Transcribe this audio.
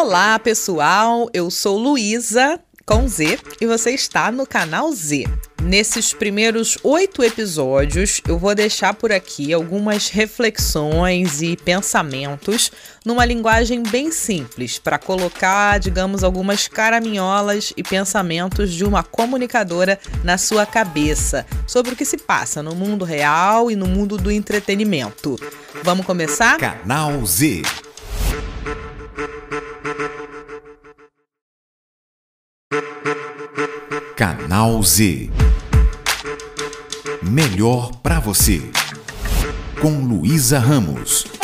Olá, pessoal. Eu sou Luísa com Z e você está no canal Z. Nesses primeiros oito episódios, eu vou deixar por aqui algumas reflexões e pensamentos numa linguagem bem simples para colocar, digamos, algumas caraminholas e pensamentos de uma comunicadora na sua cabeça sobre o que se passa no mundo real e no mundo do entretenimento. Vamos começar? Canal Z. Canal Z. Melhor para você. Com Luísa Ramos.